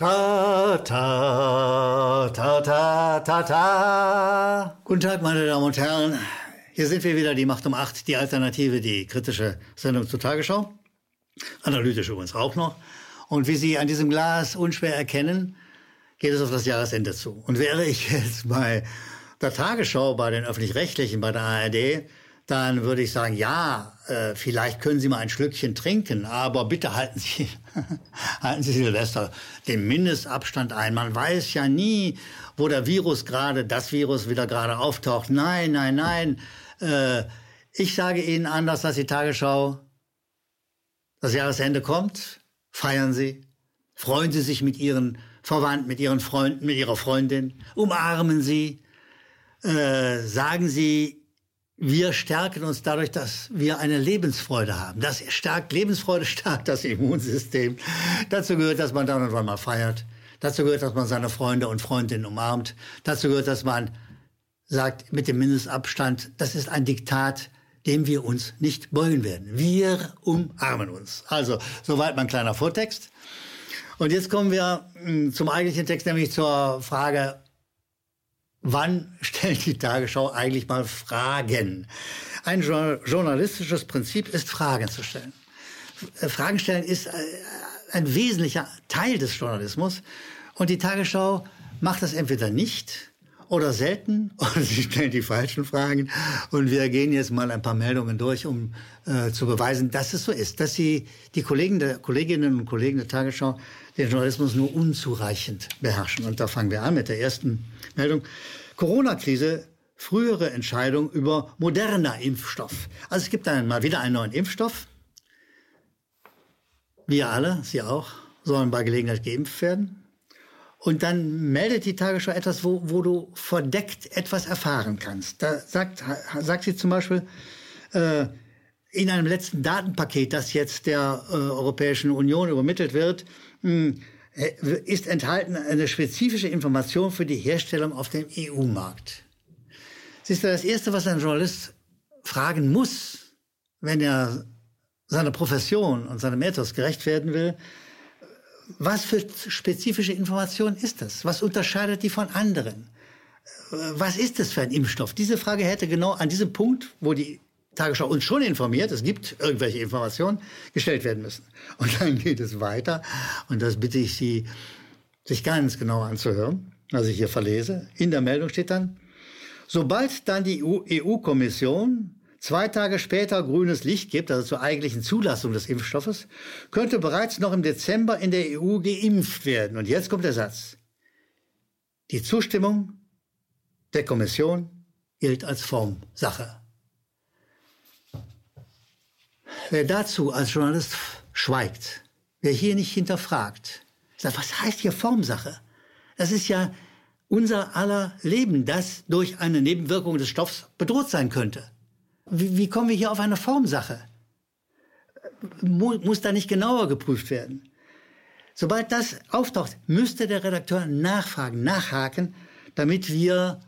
Ta, ta, ta, ta, ta, ta. Guten Tag, meine Damen und Herren. Hier sind wir wieder, die Macht um acht, die Alternative, die kritische Sendung zur Tagesschau. Analytisch übrigens auch noch. Und wie Sie an diesem Glas unschwer erkennen, geht es auf das Jahresende zu. Und wäre ich jetzt bei der Tagesschau, bei den Öffentlich-Rechtlichen, bei der ARD, dann würde ich sagen, ja, äh, vielleicht können Sie mal ein Schlückchen trinken, aber bitte halten Sie, halten Sie Silvester den Mindestabstand ein. Man weiß ja nie, wo der Virus gerade, das Virus wieder gerade auftaucht. Nein, nein, nein. Äh, ich sage Ihnen anders als die Tagesschau. Das Jahresende kommt. Feiern Sie. Freuen Sie sich mit Ihren Verwandten, mit Ihren Freunden, mit Ihrer Freundin. Umarmen Sie. Äh, sagen Sie wir stärken uns dadurch, dass wir eine Lebensfreude haben. Das stärkt Lebensfreude, stärkt das Immunsystem. Dazu gehört, dass man dann und wann mal feiert. Dazu gehört, dass man seine Freunde und Freundinnen umarmt. Dazu gehört, dass man sagt, mit dem Mindestabstand, das ist ein Diktat, dem wir uns nicht beugen werden. Wir umarmen uns. Also, soweit mein kleiner Vortext. Und jetzt kommen wir hm, zum eigentlichen Text, nämlich zur Frage, wann stellt die Tagesschau eigentlich mal Fragen? Ein journalistisches Prinzip ist, Fragen zu stellen. Äh, Fragen stellen ist äh, ein wesentlicher Teil des Journalismus. Und die Tagesschau macht das entweder nicht oder selten oder sie stellen die falschen Fragen. Und wir gehen jetzt mal ein paar Meldungen durch, um äh, zu beweisen, dass es so ist, dass sie die Kollegen der, Kolleginnen und Kollegen der Tagesschau den Journalismus nur unzureichend beherrschen. Und da fangen wir an mit der ersten Meldung. Corona-Krise, frühere Entscheidung über moderner Impfstoff. Also es gibt dann mal wieder einen neuen Impfstoff. Wir alle, Sie auch, sollen bei Gelegenheit geimpft werden. Und dann meldet die Tagesschau etwas, wo, wo du verdeckt etwas erfahren kannst. Da sagt, sagt sie zum Beispiel, äh, in einem letzten Datenpaket, das jetzt der äh, Europäischen Union übermittelt wird, ist enthalten eine spezifische Information für die Herstellung auf dem EU-Markt. Siehst du, das Erste, was ein Journalist fragen muss, wenn er seiner Profession und seinem Ethos gerecht werden will, was für spezifische Information ist das? Was unterscheidet die von anderen? Was ist das für ein Impfstoff? Diese Frage hätte genau an diesem Punkt, wo die Tagesschau uns schon informiert, es gibt irgendwelche Informationen, gestellt werden müssen. Und dann geht es weiter. Und das bitte ich Sie, sich ganz genau anzuhören, was ich hier verlese. In der Meldung steht dann, sobald dann die EU-Kommission zwei Tage später grünes Licht gibt, also zur eigentlichen Zulassung des Impfstoffes, könnte bereits noch im Dezember in der EU geimpft werden. Und jetzt kommt der Satz. Die Zustimmung der Kommission gilt als Formsache. Wer dazu als Journalist schweigt, wer hier nicht hinterfragt, sagt, was heißt hier Formsache? Das ist ja unser aller Leben, das durch eine Nebenwirkung des Stoffs bedroht sein könnte. Wie, wie kommen wir hier auf eine Formsache? Muss da nicht genauer geprüft werden? Sobald das auftaucht, müsste der Redakteur nachfragen, nachhaken, damit wir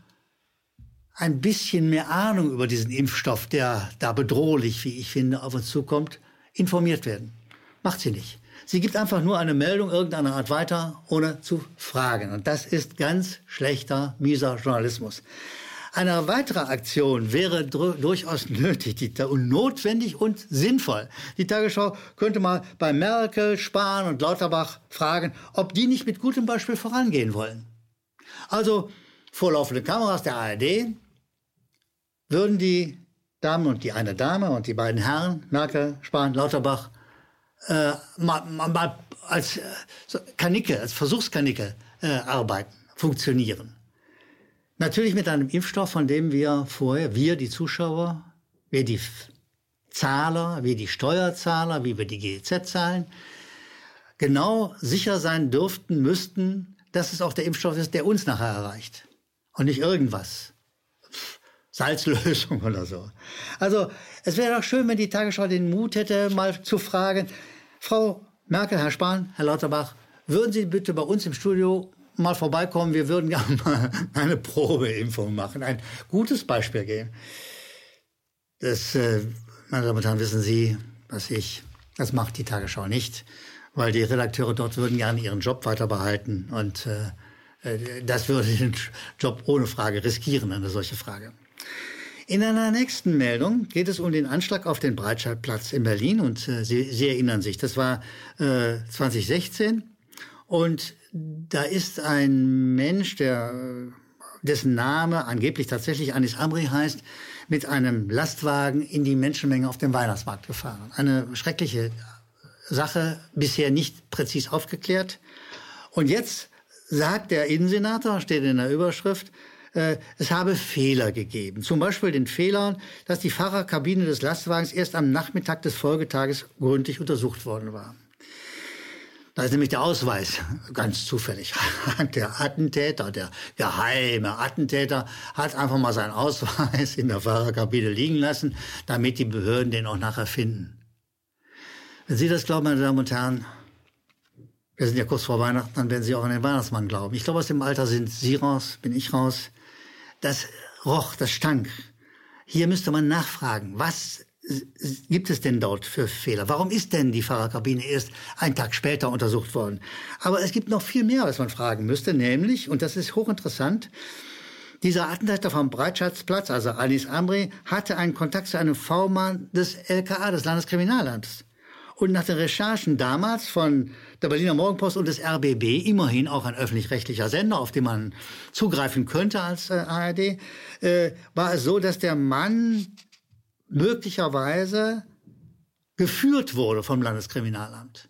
ein bisschen mehr Ahnung über diesen Impfstoff, der da bedrohlich, wie ich finde, auf uns zukommt, informiert werden. Macht sie nicht. Sie gibt einfach nur eine Meldung irgendeiner Art weiter, ohne zu fragen. Und das ist ganz schlechter, mieser Journalismus. Eine weitere Aktion wäre durchaus nötig und notwendig und sinnvoll. Die Tagesschau könnte mal bei Merkel, Spahn und Lauterbach fragen, ob die nicht mit gutem Beispiel vorangehen wollen. Also vorlaufende Kameras der ARD würden die Damen und die eine Dame und die beiden Herren, Merkel, Spahn, Lauterbach, äh, mal, mal, als äh, Kanicke, als Versuchskanicke äh, arbeiten, funktionieren. Natürlich mit einem Impfstoff, von dem wir vorher, wir die Zuschauer, wir die Zahler, wir die Steuerzahler, wie wir die GEZ zahlen, genau sicher sein dürften, müssten, dass es auch der Impfstoff ist, der uns nachher erreicht. Und nicht irgendwas. Salzlösung oder so. Also es wäre doch schön, wenn die Tagesschau den Mut hätte, mal zu fragen, Frau Merkel, Herr Spahn, Herr Lauterbach, würden Sie bitte bei uns im Studio mal vorbeikommen? Wir würden gerne mal eine Probeimpfung machen, ein gutes Beispiel geben. Das, äh, meine Damen und Herren, wissen Sie, was ich, das macht die Tagesschau nicht. weil die Redakteure dort würden gerne ihren Job weiter behalten und äh, das würde den Job ohne Frage riskieren, eine solche Frage. In einer nächsten Meldung geht es um den Anschlag auf den Breitscheidplatz in Berlin und äh, Sie, Sie erinnern sich, das war äh, 2016 und da ist ein Mensch, der dessen Name angeblich tatsächlich Anis Amri heißt, mit einem Lastwagen in die Menschenmenge auf dem Weihnachtsmarkt gefahren. Eine schreckliche Sache, bisher nicht präzis aufgeklärt. Und jetzt sagt der Innensenator, steht in der Überschrift, äh, es habe Fehler gegeben. Zum Beispiel den Fehler, dass die Fahrerkabine des Lastwagens erst am Nachmittag des Folgetages gründlich untersucht worden war. Da ist nämlich der Ausweis ganz zufällig. Der Attentäter, der geheime Attentäter, hat einfach mal seinen Ausweis in der Fahrerkabine liegen lassen, damit die Behörden den auch nachher finden. Wenn Sie das glauben, meine Damen und Herren, wir sind ja kurz vor Weihnachten, dann werden Sie auch an den Weihnachtsmann glauben. Ich glaube, aus dem Alter sind Sie raus, bin ich raus. Das roch, das stank. Hier müsste man nachfragen, was gibt es denn dort für Fehler? Warum ist denn die Fahrerkabine erst einen Tag später untersucht worden? Aber es gibt noch viel mehr, was man fragen müsste, nämlich, und das ist hochinteressant, dieser Attentäter vom Breitschatzplatz, also Anis Amri, hatte einen Kontakt zu einem V-Mann des LKA, des Landeskriminalamts. Und nach den Recherchen damals von der Berliner Morgenpost und des RBB, immerhin auch ein öffentlich-rechtlicher Sender, auf den man zugreifen könnte als äh, ARD, äh, war es so, dass der Mann möglicherweise geführt wurde vom Landeskriminalamt.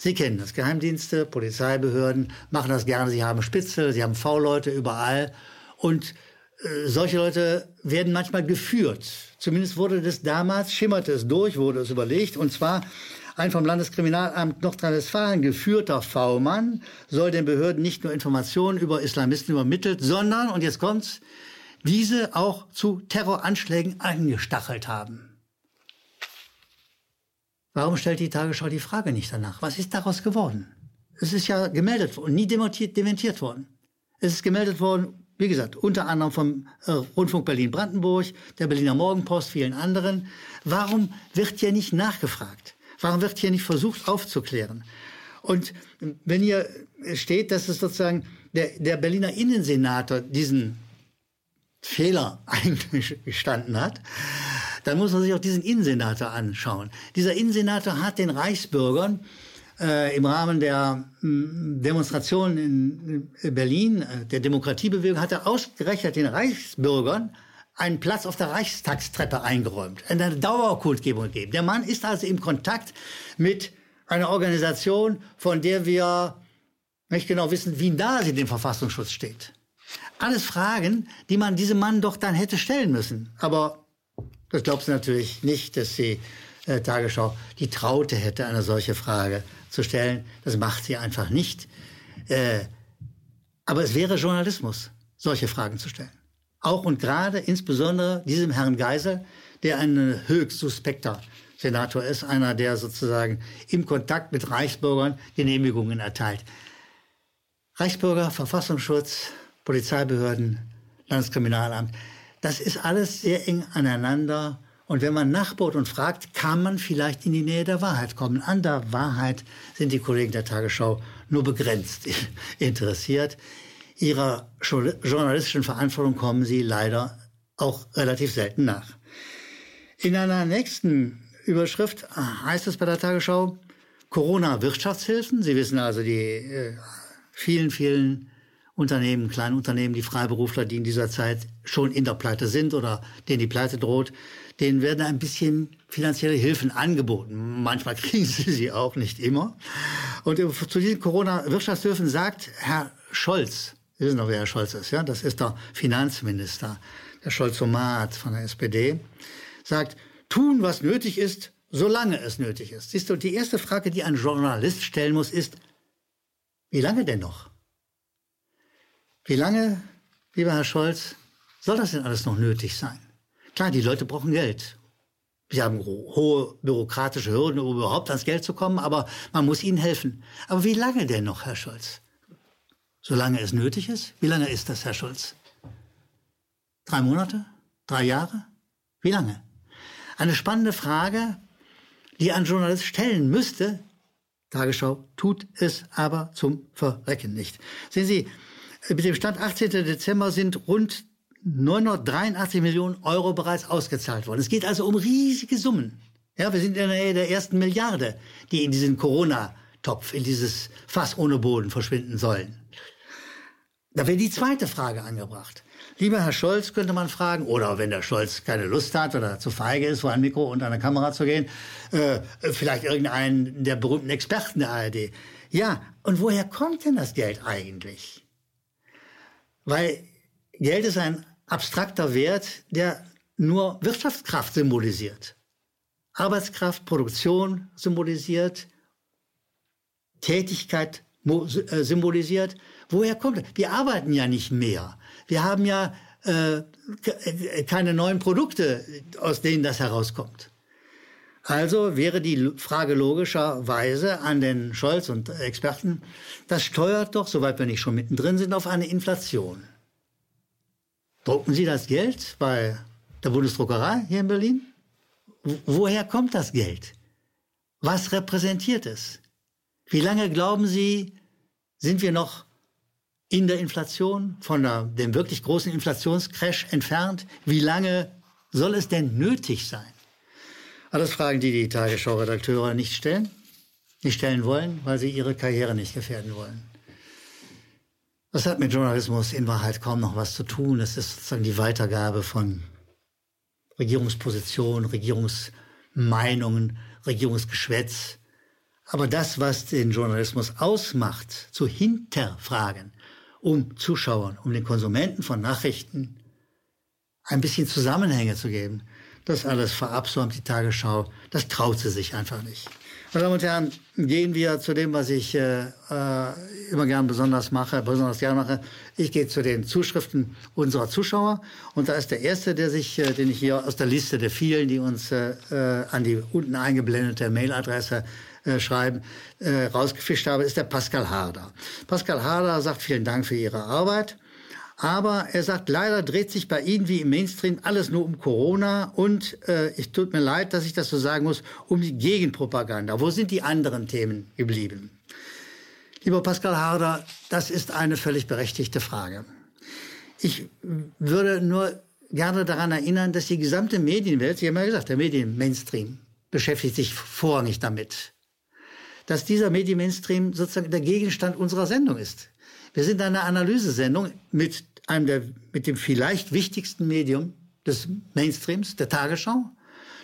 Sie kennen das. Geheimdienste, Polizeibehörden machen das gerne. Sie haben Spitzel, sie haben V-Leute überall. Und äh, solche Leute werden manchmal geführt. Zumindest wurde das damals, schimmerte es durch, wurde es überlegt. Und zwar ein vom Landeskriminalamt Nordrhein-Westfalen geführter V-Mann soll den Behörden nicht nur Informationen über Islamisten übermittelt, sondern, und jetzt kommt's, diese auch zu Terroranschlägen angestachelt haben. Warum stellt die Tagesschau die Frage nicht danach? Was ist daraus geworden? Es ist ja gemeldet und nie dementiert, worden. Es ist gemeldet worden, wie gesagt, unter anderem vom äh, Rundfunk Berlin-Brandenburg, der Berliner Morgenpost, vielen anderen. Warum wird hier nicht nachgefragt? Warum wird hier nicht versucht aufzuklären? Und wenn hier steht, dass es sozusagen der, der Berliner Innensenator diesen Fehler eingestanden hat, dann muss man sich auch diesen Innensenator anschauen. Dieser Innensenator hat den Reichsbürgern äh, im Rahmen der äh, Demonstration in Berlin, äh, der Demokratiebewegung, hat er ausgerechnet den Reichsbürgern einen Platz auf der Reichstagstreppe eingeräumt, eine Dauerkundgebung gegeben. Der Mann ist also im Kontakt mit einer Organisation, von der wir nicht genau wissen, wie nah sie dem Verfassungsschutz steht. Alles Fragen, die man diesem Mann doch dann hätte stellen müssen. Aber das glaubst du natürlich nicht, dass die äh, Tagesschau die Traute hätte, eine solche Frage zu stellen. Das macht sie einfach nicht. Äh, aber es wäre Journalismus, solche Fragen zu stellen. Auch und gerade insbesondere diesem Herrn Geisel, der ein höchst suspekter Senator ist, einer, der sozusagen im Kontakt mit Reichsbürgern Genehmigungen erteilt. Reichsbürger, Verfassungsschutz, Polizeibehörden, Landeskriminalamt, das ist alles sehr eng aneinander. Und wenn man nachbohrt und fragt, kann man vielleicht in die Nähe der Wahrheit kommen. An der Wahrheit sind die Kollegen der Tagesschau nur begrenzt interessiert ihrer journalistischen Verantwortung kommen sie leider auch relativ selten nach. In einer nächsten Überschrift heißt es bei der Tagesschau Corona-Wirtschaftshilfen. Sie wissen also die äh, vielen, vielen Unternehmen, kleine Unternehmen, die Freiberufler, die in dieser Zeit schon in der Pleite sind oder denen die Pleite droht, denen werden ein bisschen finanzielle Hilfen angeboten. Manchmal kriegen sie sie auch, nicht immer. Und zu diesen Corona-Wirtschaftshilfen sagt Herr Scholz, Sie wissen doch, wer Herr Scholz ist, ja? Das ist der Finanzminister, der Scholzomat von der SPD, sagt, tun, was nötig ist, solange es nötig ist. Siehst du, die erste Frage, die ein Journalist stellen muss, ist, wie lange denn noch? Wie lange, lieber Herr Scholz, soll das denn alles noch nötig sein? Klar, die Leute brauchen Geld. Sie haben hohe bürokratische Hürden, um überhaupt ans Geld zu kommen, aber man muss ihnen helfen. Aber wie lange denn noch, Herr Scholz? Solange es nötig ist? Wie lange ist das, Herr Schulz? Drei Monate? Drei Jahre? Wie lange? Eine spannende Frage, die ein Journalist stellen müsste, Tagesschau tut es aber zum Verrecken nicht. Sehen Sie, mit dem Stand 18. Dezember sind rund 983 Millionen Euro bereits ausgezahlt worden. Es geht also um riesige Summen. Ja, wir sind in der Nähe der ersten Milliarde, die in diesen Corona-Topf, in dieses Fass ohne Boden verschwinden sollen. Da wäre die zweite Frage angebracht. Lieber Herr Scholz, könnte man fragen, oder wenn der Scholz keine Lust hat oder zu feige ist, vor ein Mikro und eine Kamera zu gehen, äh, vielleicht irgendeinen der berühmten Experten der ARD. Ja, und woher kommt denn das Geld eigentlich? Weil Geld ist ein abstrakter Wert, der nur Wirtschaftskraft symbolisiert. Arbeitskraft, Produktion symbolisiert, Tätigkeit äh, symbolisiert. Woher kommt das? Wir arbeiten ja nicht mehr. Wir haben ja äh, keine neuen Produkte, aus denen das herauskommt. Also wäre die Frage logischerweise an den Scholz und Experten, das steuert doch, soweit wir nicht schon mittendrin sind, auf eine Inflation. Drucken Sie das Geld bei der Bundesdruckerei hier in Berlin? Woher kommt das Geld? Was repräsentiert es? Wie lange glauben Sie, sind wir noch in der Inflation, von der, dem wirklich großen Inflationscrash entfernt? Wie lange soll es denn nötig sein? Alles Fragen, die die Tagesschau-Redakteure nicht stellen, nicht stellen wollen, weil sie ihre Karriere nicht gefährden wollen. Das hat mit Journalismus in Wahrheit kaum noch was zu tun. Es ist sozusagen die Weitergabe von Regierungspositionen, Regierungsmeinungen, Regierungsgeschwätz. Aber das, was den Journalismus ausmacht, zu hinterfragen, um Zuschauern, um den Konsumenten von Nachrichten ein bisschen Zusammenhänge zu geben. Das alles verabsäumt die Tagesschau. Das traut sie sich einfach nicht. Meine Damen und Herren, gehen wir zu dem, was ich äh, äh immer gern besonders mache, besonders gern mache. Ich gehe zu den Zuschriften unserer Zuschauer. Und da ist der erste, der sich, äh, den ich hier aus der Liste der vielen, die uns äh, äh an die unten eingeblendete Mailadresse äh, schreiben, äh, rausgefischt habe, ist der Pascal Harder. Pascal Harder sagt vielen Dank für Ihre Arbeit. Aber er sagt, leider dreht sich bei Ihnen wie im Mainstream alles nur um Corona und äh, ich tut mir leid, dass ich das so sagen muss, um die Gegenpropaganda. Wo sind die anderen Themen geblieben? Lieber Pascal Harder, das ist eine völlig berechtigte Frage. Ich würde nur gerne daran erinnern, dass die gesamte Medienwelt, Sie haben ja gesagt, der Medien-Mainstream beschäftigt sich vorrangig damit dass dieser Medienmainstream sozusagen der Gegenstand unserer Sendung ist. Wir sind eine Analysesendung mit einem der, mit dem vielleicht wichtigsten Medium des Mainstreams, der Tagesschau,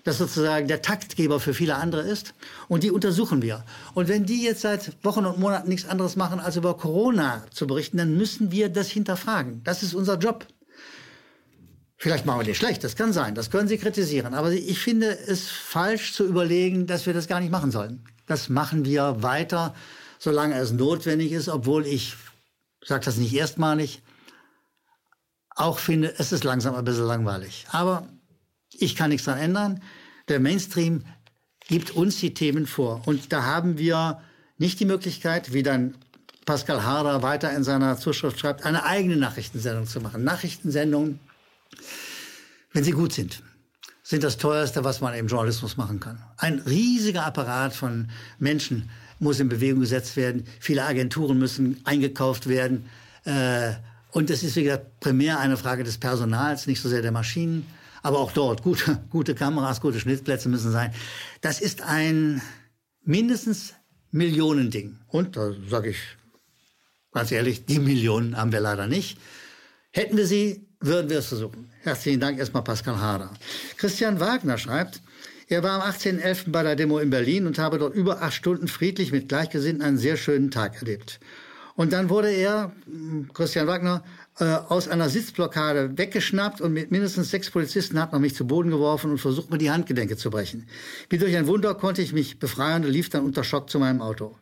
das sozusagen der Taktgeber für viele andere ist. Und die untersuchen wir. Und wenn die jetzt seit Wochen und Monaten nichts anderes machen, als über Corona zu berichten, dann müssen wir das hinterfragen. Das ist unser Job. Vielleicht machen wir den schlecht, das kann sein, das können Sie kritisieren. Aber ich finde es falsch zu überlegen, dass wir das gar nicht machen sollen. Das machen wir weiter, solange es notwendig ist, obwohl ich, sage das nicht erstmalig, auch finde, es ist langsam ein bisschen langweilig. Aber ich kann nichts daran ändern. Der Mainstream gibt uns die Themen vor. Und da haben wir nicht die Möglichkeit, wie dann Pascal Harder weiter in seiner Zuschrift schreibt, eine eigene Nachrichtensendung zu machen. Nachrichtensendungen, wenn sie gut sind sind das teuerste, was man im Journalismus machen kann. Ein riesiger Apparat von Menschen muss in Bewegung gesetzt werden. Viele Agenturen müssen eingekauft werden. Äh, und es ist, wie gesagt, primär eine Frage des Personals, nicht so sehr der Maschinen. Aber auch dort gute, gute Kameras, gute Schnittplätze müssen sein. Das ist ein mindestens Millionending. Und da sage ich ganz ehrlich, die Millionen haben wir leider nicht. Hätten wir sie, würden wir es versuchen. Herzlichen Dank erstmal Pascal Harder. Christian Wagner schreibt, er war am 18.11. bei der Demo in Berlin und habe dort über acht Stunden friedlich mit Gleichgesinnten einen sehr schönen Tag erlebt. Und dann wurde er, hm, Christian Wagner, äh, aus einer Sitzblockade weggeschnappt und mit mindestens sechs Polizisten hat man mich zu Boden geworfen und versucht, mir die Handgelenke zu brechen. Wie durch ein Wunder konnte ich mich befreien und lief dann unter Schock zu meinem Auto.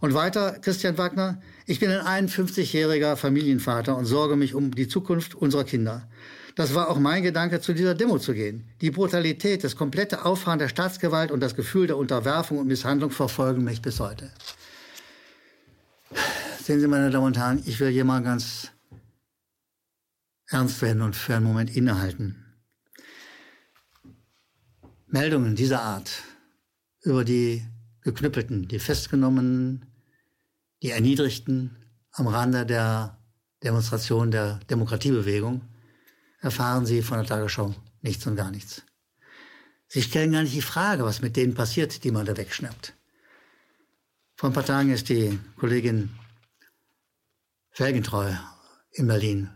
Und weiter, Christian Wagner, ich bin ein 51-jähriger Familienvater und sorge mich um die Zukunft unserer Kinder. Das war auch mein Gedanke, zu dieser Demo zu gehen. Die Brutalität, das komplette Auffahren der Staatsgewalt und das Gefühl der Unterwerfung und Misshandlung verfolgen mich bis heute. Sehen Sie, meine Damen und Herren, ich will hier mal ganz ernst werden und für einen Moment innehalten. Meldungen dieser Art über die Geknüppelten, die Festgenommenen, die Erniedrigten am Rande der Demonstration der Demokratiebewegung, erfahren Sie von der Tagesschau nichts und gar nichts. Sie stellen gar nicht die Frage, was mit denen passiert, die man da wegschnappt. Vor ein paar Tagen ist die Kollegin Felgentreu in Berlin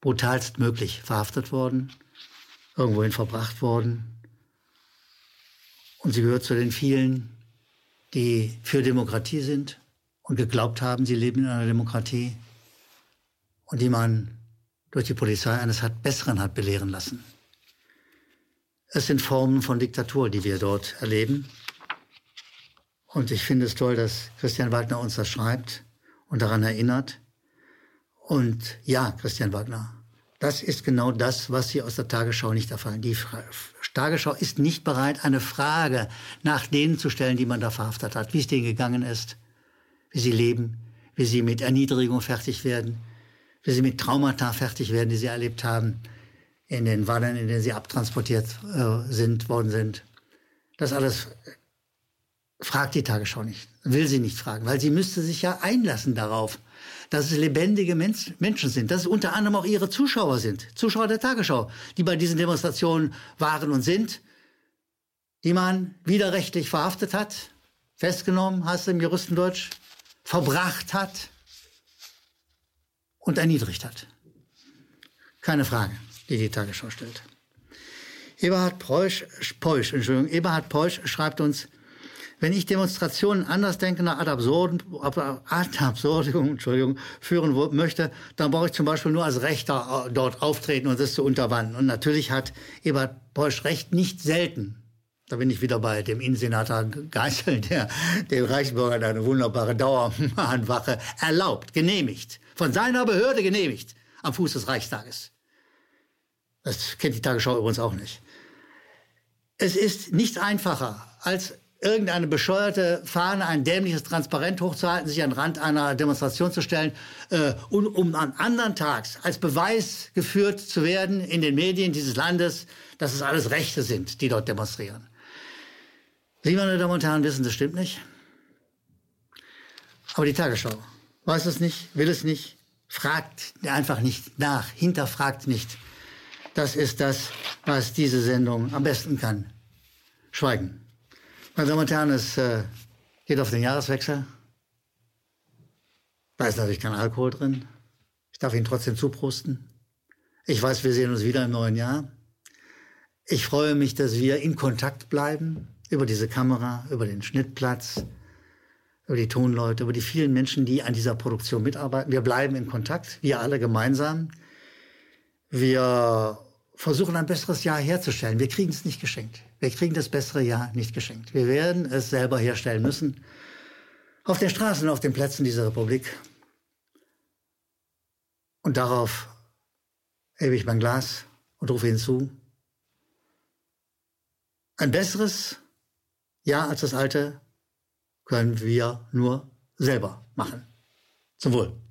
brutalst möglich verhaftet worden, irgendwohin verbracht worden. Und sie gehört zu den vielen, die für Demokratie sind und geglaubt haben, sie leben in einer Demokratie und die man durch die Polizei eines hat Besseren hat belehren lassen. Es sind Formen von Diktatur, die wir dort erleben. Und ich finde es toll, dass Christian Wagner uns das schreibt und daran erinnert. Und ja, Christian Wagner, das ist genau das, was Sie aus der Tagesschau nicht erfahren. Die Tagesschau ist nicht bereit, eine Frage nach denen zu stellen, die man da verhaftet hat, wie es denen gegangen ist, wie sie leben, wie sie mit Erniedrigung fertig werden, wie sie mit Traumata fertig werden, die sie erlebt haben in den Wannen, in denen sie abtransportiert äh, sind, worden sind. Das alles fragt die Tagesschau nicht, will sie nicht fragen, weil sie müsste sich ja einlassen darauf, dass es lebendige Mensch, Menschen sind, dass es unter anderem auch ihre Zuschauer sind, Zuschauer der Tagesschau, die bei diesen Demonstrationen waren und sind, die man widerrechtlich verhaftet hat, festgenommen, heißt im Juristendeutsch, verbracht hat und erniedrigt hat. Keine Frage die die Tagesschau stellt. Eberhard Preusch, Peusch, Entschuldigung, Eberhard Peusch schreibt uns, wenn ich Demonstrationen andersdenkender ad absurdum, ad absurdum Entschuldigung, führen möchte, dann brauche ich zum Beispiel nur als Rechter äh, dort auftreten und das zu unterwandern. Und natürlich hat Eberhard Peusch recht nicht selten. Da bin ich wieder bei dem Innensenator Geißel, der den Reichsbürgern eine wunderbare Dauermahnwache erlaubt, genehmigt, von seiner Behörde genehmigt, am Fuß des Reichstages. Das kennt die Tagesschau übrigens auch nicht. Es ist nichts einfacher, als irgendeine bescheuerte Fahne, ein dämliches Transparent hochzuhalten, sich an den Rand einer Demonstration zu stellen äh, und um an anderen Tags als Beweis geführt zu werden in den Medien dieses Landes, dass es alles Rechte sind, die dort demonstrieren. Sie, meine Damen und Herren, wissen, das stimmt nicht. Aber die Tagesschau weiß es nicht, will es nicht, fragt einfach nicht nach, hinterfragt nicht. Das ist das, was diese Sendung am besten kann. Schweigen. Meine Damen und Herren, es äh, geht auf den Jahreswechsel. Da ist natürlich kein Alkohol drin. Ich darf Ihnen trotzdem zuprosten. Ich weiß, wir sehen uns wieder im neuen Jahr. Ich freue mich, dass wir in Kontakt bleiben über diese Kamera, über den Schnittplatz, über die Tonleute, über die vielen Menschen, die an dieser Produktion mitarbeiten. Wir bleiben in Kontakt, wir alle gemeinsam. Wir versuchen ein besseres Jahr herzustellen. Wir kriegen es nicht geschenkt. Wir kriegen das bessere Jahr nicht geschenkt. Wir werden es selber herstellen müssen. Auf den Straßen auf den Plätzen dieser Republik. Und darauf hebe ich mein Glas und rufe hinzu. Ein besseres Jahr als das alte können wir nur selber machen. Zum Wohl.